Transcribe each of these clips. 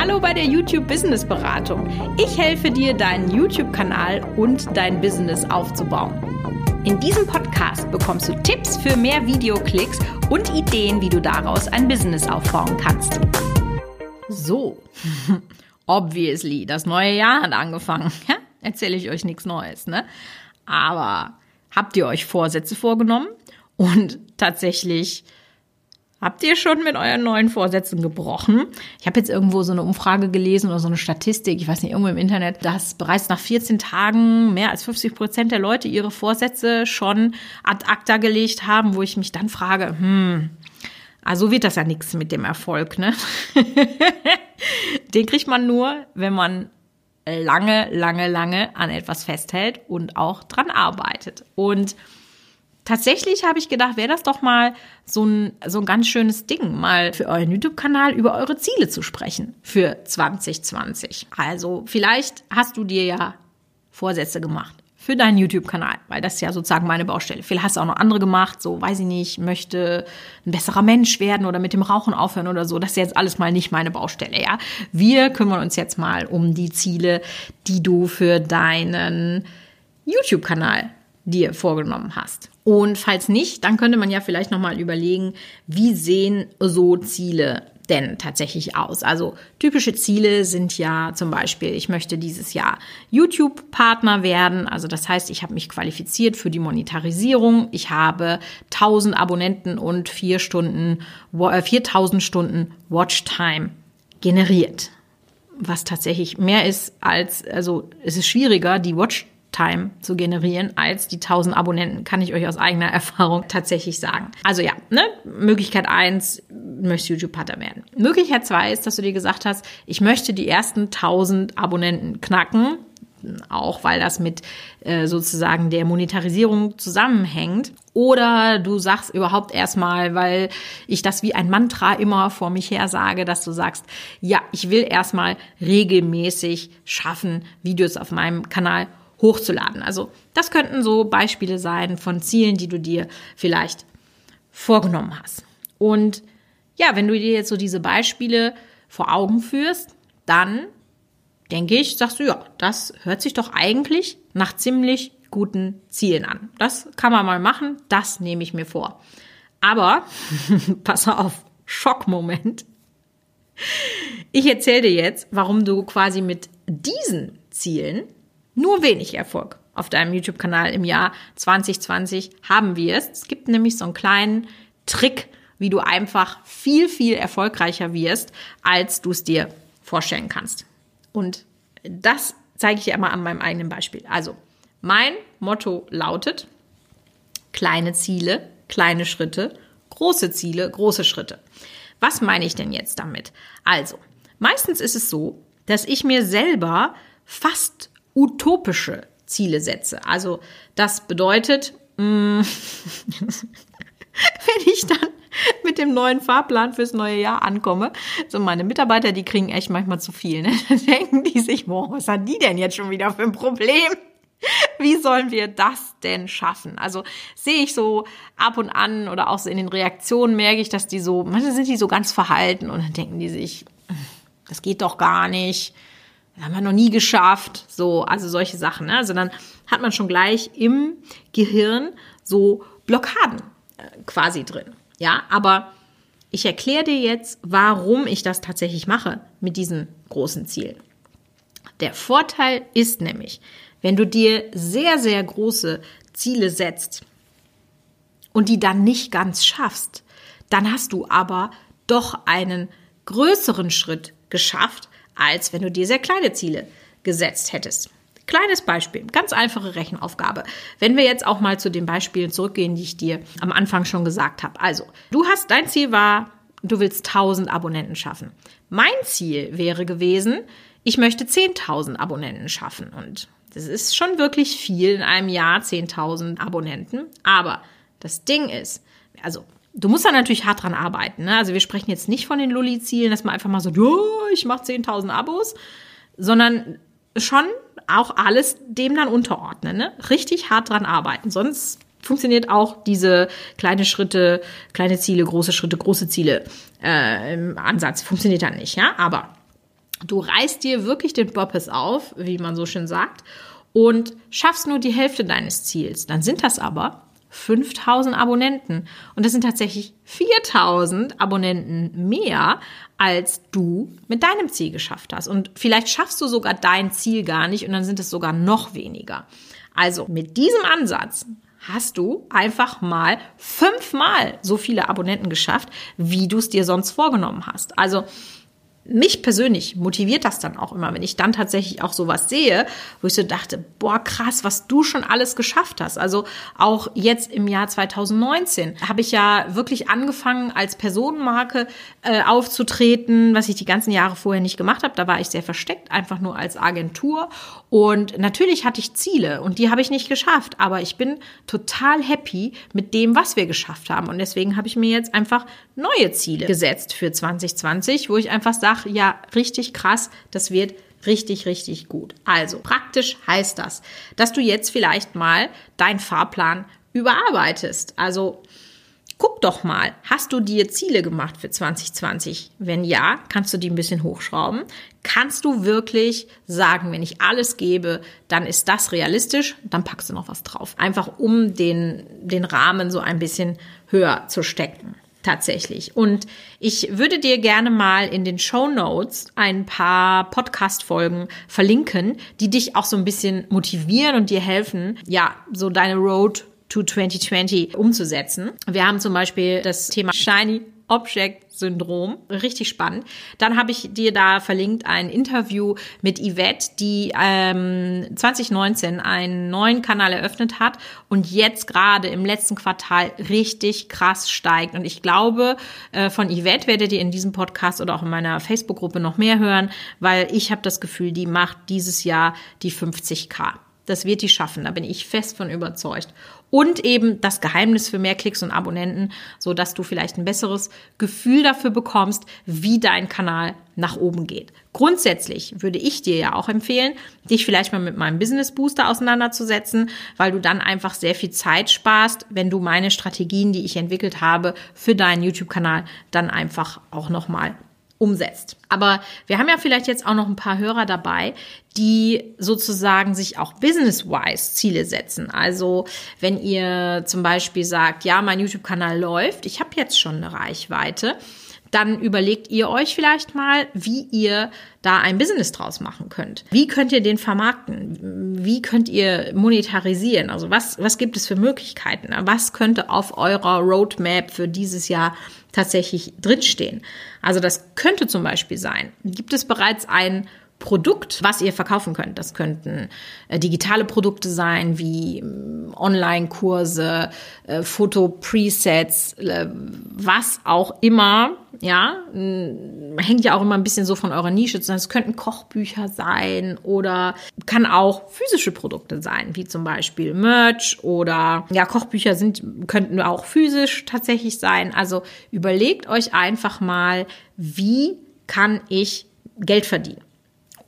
Hallo bei der YouTube Business Beratung. Ich helfe dir, deinen YouTube-Kanal und dein Business aufzubauen. In diesem Podcast bekommst du Tipps für mehr Videoklicks und Ideen, wie du daraus ein Business aufbauen kannst. So, obviously, das neue Jahr hat angefangen. Erzähle ich euch nichts Neues, ne? Aber habt ihr euch Vorsätze vorgenommen? Und tatsächlich Habt ihr schon mit euren neuen Vorsätzen gebrochen? Ich habe jetzt irgendwo so eine Umfrage gelesen oder so eine Statistik, ich weiß nicht, irgendwo im Internet, dass bereits nach 14 Tagen mehr als 50 Prozent der Leute ihre Vorsätze schon ad acta gelegt haben, wo ich mich dann frage, hm, also wird das ja nichts mit dem Erfolg, ne? Den kriegt man nur, wenn man lange, lange, lange an etwas festhält und auch dran arbeitet. Und tatsächlich habe ich gedacht, wäre das doch mal so ein, so ein ganz schönes Ding, mal für euren YouTube-Kanal über eure Ziele zu sprechen für 2020. Also vielleicht hast du dir ja Vorsätze gemacht für deinen YouTube-Kanal, weil das ist ja sozusagen meine Baustelle. Vielleicht hast du auch noch andere gemacht, so weiß ich nicht, möchte ein besserer Mensch werden oder mit dem Rauchen aufhören oder so. Das ist jetzt alles mal nicht meine Baustelle, ja. Wir kümmern uns jetzt mal um die Ziele, die du für deinen YouTube-Kanal dir vorgenommen hast. Und falls nicht, dann könnte man ja vielleicht nochmal überlegen, wie sehen so Ziele denn tatsächlich aus? Also typische Ziele sind ja zum Beispiel, ich möchte dieses Jahr YouTube-Partner werden. Also das heißt, ich habe mich qualifiziert für die Monetarisierung. Ich habe 1000 Abonnenten und 4 Stunden, 4000 äh, Stunden Watchtime generiert. Was tatsächlich mehr ist als, also es ist schwieriger, die Watchtime Time zu generieren als die 1000 Abonnenten, kann ich euch aus eigener Erfahrung tatsächlich sagen. Also ja, ne? Möglichkeit eins möchte YouTube-Partner werden. Möglichkeit zwei ist, dass du dir gesagt hast, ich möchte die ersten 1000 Abonnenten knacken, auch weil das mit äh, sozusagen der Monetarisierung zusammenhängt. Oder du sagst überhaupt erstmal, weil ich das wie ein Mantra immer vor mich her sage, dass du sagst, ja, ich will erstmal regelmäßig schaffen, Videos auf meinem Kanal hochzuladen. Also das könnten so Beispiele sein von Zielen, die du dir vielleicht vorgenommen hast. Und ja, wenn du dir jetzt so diese Beispiele vor Augen führst, dann denke ich, sagst du, ja, das hört sich doch eigentlich nach ziemlich guten Zielen an. Das kann man mal machen, das nehme ich mir vor. Aber, pass auf, Schockmoment. Ich erzähle dir jetzt, warum du quasi mit diesen Zielen nur wenig Erfolg auf deinem YouTube-Kanal im Jahr 2020 haben wirst. Es gibt nämlich so einen kleinen Trick, wie du einfach viel, viel erfolgreicher wirst, als du es dir vorstellen kannst. Und das zeige ich dir einmal an meinem eigenen Beispiel. Also, mein Motto lautet, kleine Ziele, kleine Schritte, große Ziele, große Schritte. Was meine ich denn jetzt damit? Also, meistens ist es so, dass ich mir selber fast utopische Ziele setze. Also das bedeutet, mm, wenn ich dann mit dem neuen Fahrplan fürs neue Jahr ankomme. So meine Mitarbeiter, die kriegen echt manchmal zu viel. Ne? Dann denken die sich, boah, was hat die denn jetzt schon wieder für ein Problem? Wie sollen wir das denn schaffen? Also sehe ich so ab und an oder auch so in den Reaktionen merke ich, dass die so, manchmal sind die so ganz verhalten und dann denken die sich, das geht doch gar nicht haben wir noch nie geschafft, so, also solche Sachen. Ne? Also dann hat man schon gleich im Gehirn so Blockaden äh, quasi drin. Ja, aber ich erkläre dir jetzt, warum ich das tatsächlich mache mit diesen großen Zielen. Der Vorteil ist nämlich, wenn du dir sehr, sehr große Ziele setzt und die dann nicht ganz schaffst, dann hast du aber doch einen größeren Schritt geschafft, als wenn du dir sehr kleine Ziele gesetzt hättest. Kleines Beispiel, ganz einfache Rechenaufgabe. Wenn wir jetzt auch mal zu den Beispielen zurückgehen, die ich dir am Anfang schon gesagt habe. Also, du hast, dein Ziel war, du willst 1000 Abonnenten schaffen. Mein Ziel wäre gewesen, ich möchte 10.000 Abonnenten schaffen. Und das ist schon wirklich viel in einem Jahr, 10.000 Abonnenten. Aber das Ding ist, also Du musst da natürlich hart dran arbeiten. Ne? Also wir sprechen jetzt nicht von den Lulli-Zielen, dass man einfach mal so, oh, ich mache 10.000 Abos, sondern schon auch alles dem dann unterordnen. Ne? Richtig hart dran arbeiten. Sonst funktioniert auch diese kleine Schritte, kleine Ziele, große Schritte, große Ziele äh, im Ansatz. Funktioniert dann nicht, ja. Aber Du reißt dir wirklich den Boppes auf, wie man so schön sagt, und schaffst nur die Hälfte deines Ziels. Dann sind das aber 5000 Abonnenten. Und das sind tatsächlich 4000 Abonnenten mehr, als du mit deinem Ziel geschafft hast. Und vielleicht schaffst du sogar dein Ziel gar nicht und dann sind es sogar noch weniger. Also mit diesem Ansatz hast du einfach mal fünfmal so viele Abonnenten geschafft, wie du es dir sonst vorgenommen hast. Also mich persönlich motiviert das dann auch immer, wenn ich dann tatsächlich auch sowas sehe, wo ich so dachte, boah, krass, was du schon alles geschafft hast. Also auch jetzt im Jahr 2019 habe ich ja wirklich angefangen, als Personenmarke äh, aufzutreten, was ich die ganzen Jahre vorher nicht gemacht habe. Da war ich sehr versteckt, einfach nur als Agentur. Und natürlich hatte ich Ziele und die habe ich nicht geschafft, aber ich bin total happy mit dem, was wir geschafft haben. Und deswegen habe ich mir jetzt einfach neue Ziele gesetzt für 2020, wo ich einfach sage, ach ja, richtig krass, das wird richtig, richtig gut. Also praktisch heißt das, dass du jetzt vielleicht mal deinen Fahrplan überarbeitest. Also guck doch mal, hast du dir Ziele gemacht für 2020? Wenn ja, kannst du die ein bisschen hochschrauben. Kannst du wirklich sagen, wenn ich alles gebe, dann ist das realistisch, dann packst du noch was drauf. Einfach um den, den Rahmen so ein bisschen höher zu stecken tatsächlich. Und ich würde dir gerne mal in den Show Notes ein paar Podcast-Folgen verlinken, die dich auch so ein bisschen motivieren und dir helfen, ja, so deine Road to 2020 umzusetzen. Wir haben zum Beispiel das Thema Shiny Object Syndrom. Richtig spannend. Dann habe ich dir da verlinkt ein Interview mit Yvette, die ähm, 2019 einen neuen Kanal eröffnet hat und jetzt gerade im letzten Quartal richtig krass steigt. Und ich glaube, äh, von Yvette werdet ihr in diesem Podcast oder auch in meiner Facebook-Gruppe noch mehr hören, weil ich habe das Gefühl, die macht dieses Jahr die 50k. Das wird die schaffen, da bin ich fest von überzeugt. Und eben das Geheimnis für mehr Klicks und Abonnenten, so dass du vielleicht ein besseres Gefühl dafür bekommst, wie dein Kanal nach oben geht. Grundsätzlich würde ich dir ja auch empfehlen, dich vielleicht mal mit meinem Business Booster auseinanderzusetzen, weil du dann einfach sehr viel Zeit sparst, wenn du meine Strategien, die ich entwickelt habe, für deinen YouTube-Kanal dann einfach auch nochmal umsetzt. Aber wir haben ja vielleicht jetzt auch noch ein paar Hörer dabei, die sozusagen sich auch business-wise Ziele setzen. Also wenn ihr zum Beispiel sagt, ja, mein YouTube-Kanal läuft, ich habe jetzt schon eine Reichweite, dann überlegt ihr euch vielleicht mal, wie ihr da ein Business draus machen könnt. Wie könnt ihr den vermarkten? Wie könnt ihr monetarisieren? Also was, was gibt es für Möglichkeiten? Was könnte auf eurer Roadmap für dieses Jahr tatsächlich drinstehen? Also das könnte zum Beispiel sein, gibt es bereits ein Produkt, was ihr verkaufen könnt. Das könnten äh, digitale Produkte sein, wie äh, Online-Kurse, äh, Foto-Presets, äh, was auch immer. Ja, hängt ja auch immer ein bisschen so von eurer Nische zusammen. Es könnten Kochbücher sein oder kann auch physische Produkte sein, wie zum Beispiel Merch oder ja, Kochbücher sind, könnten auch physisch tatsächlich sein. Also überlegt euch einfach mal, wie kann ich Geld verdienen?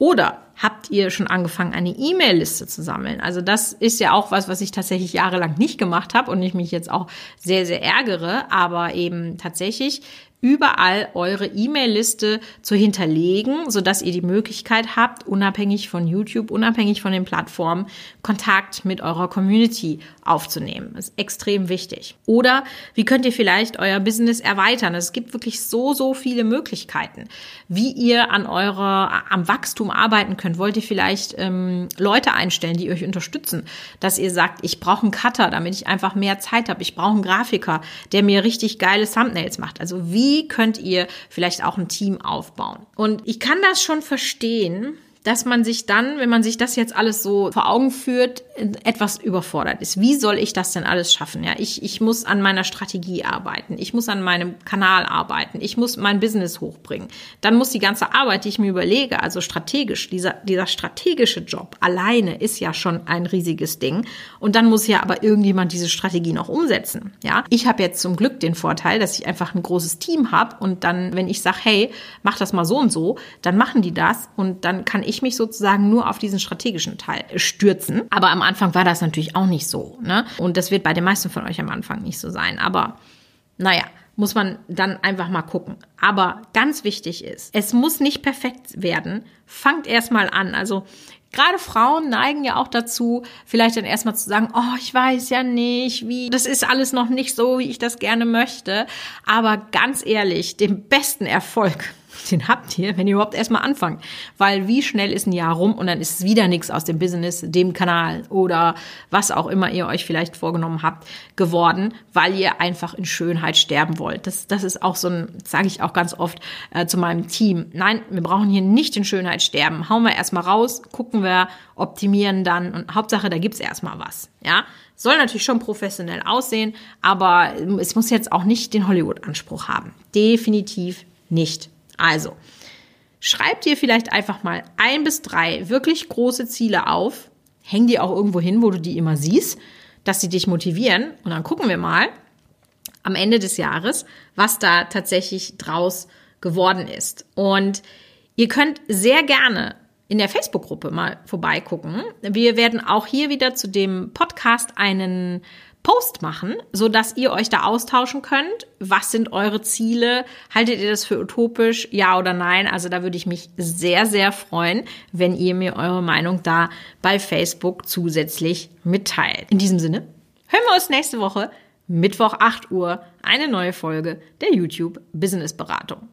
Oder habt ihr schon angefangen, eine E-Mail-Liste zu sammeln? Also das ist ja auch was, was ich tatsächlich jahrelang nicht gemacht habe und ich mich jetzt auch sehr, sehr ärgere. Aber eben tatsächlich überall eure E-Mail-Liste zu hinterlegen, so dass ihr die Möglichkeit habt, unabhängig von YouTube, unabhängig von den Plattformen, Kontakt mit eurer Community aufzunehmen. Das ist extrem wichtig. Oder wie könnt ihr vielleicht euer Business erweitern? Es gibt wirklich so, so viele Möglichkeiten, wie ihr an eurer, am Wachstum arbeiten könnt. Wollt ihr vielleicht ähm, Leute einstellen, die euch unterstützen, dass ihr sagt, ich brauche einen Cutter, damit ich einfach mehr Zeit habe. Ich brauche einen Grafiker, der mir richtig geile Thumbnails macht. Also wie wie könnt ihr vielleicht auch ein Team aufbauen? Und ich kann das schon verstehen, dass man sich dann, wenn man sich das jetzt alles so vor Augen führt, etwas überfordert ist. Wie soll ich das denn alles schaffen? Ja, ich, ich muss an meiner Strategie arbeiten. Ich muss an meinem Kanal arbeiten. Ich muss mein Business hochbringen. Dann muss die ganze Arbeit, die ich mir überlege, also strategisch, dieser, dieser strategische Job alleine ist ja schon ein riesiges Ding. Und dann muss ja aber irgendjemand diese Strategie noch umsetzen. Ja, ich habe jetzt zum Glück den Vorteil, dass ich einfach ein großes Team habe und dann, wenn ich sage, hey, mach das mal so und so, dann machen die das und dann kann ich ich mich sozusagen nur auf diesen strategischen Teil stürzen. Aber am Anfang war das natürlich auch nicht so. Ne? Und das wird bei den meisten von euch am Anfang nicht so sein. Aber naja, muss man dann einfach mal gucken. Aber ganz wichtig ist, es muss nicht perfekt werden. Fangt erstmal an. Also Gerade Frauen neigen ja auch dazu, vielleicht dann erstmal zu sagen, oh, ich weiß ja nicht, wie, das ist alles noch nicht so, wie ich das gerne möchte. Aber ganz ehrlich, den besten Erfolg den habt ihr, wenn ihr überhaupt erstmal anfangt. Weil wie schnell ist ein Jahr rum und dann ist wieder nichts aus dem Business, dem Kanal oder was auch immer ihr euch vielleicht vorgenommen habt, geworden, weil ihr einfach in Schönheit sterben wollt. Das, das ist auch so ein, sage ich auch ganz oft äh, zu meinem Team. Nein, wir brauchen hier nicht in Schönheit sterben. Hauen wir erstmal raus, gucken wir, optimieren dann und Hauptsache, da gibt's erstmal was. Ja, soll natürlich schon professionell aussehen, aber es muss jetzt auch nicht den Hollywood-Anspruch haben. Definitiv nicht. Also, schreib dir vielleicht einfach mal ein bis drei wirklich große Ziele auf. Häng die auch irgendwo hin, wo du die immer siehst, dass sie dich motivieren. Und dann gucken wir mal am Ende des Jahres, was da tatsächlich draus geworden ist. Und ihr könnt sehr gerne in der Facebook-Gruppe mal vorbeigucken. Wir werden auch hier wieder zu dem Podcast einen Post machen, so dass ihr euch da austauschen könnt. Was sind eure Ziele? Haltet ihr das für utopisch? Ja oder nein? Also da würde ich mich sehr, sehr freuen, wenn ihr mir eure Meinung da bei Facebook zusätzlich mitteilt. In diesem Sinne, hören wir uns nächste Woche, Mittwoch 8 Uhr, eine neue Folge der YouTube Business Beratung.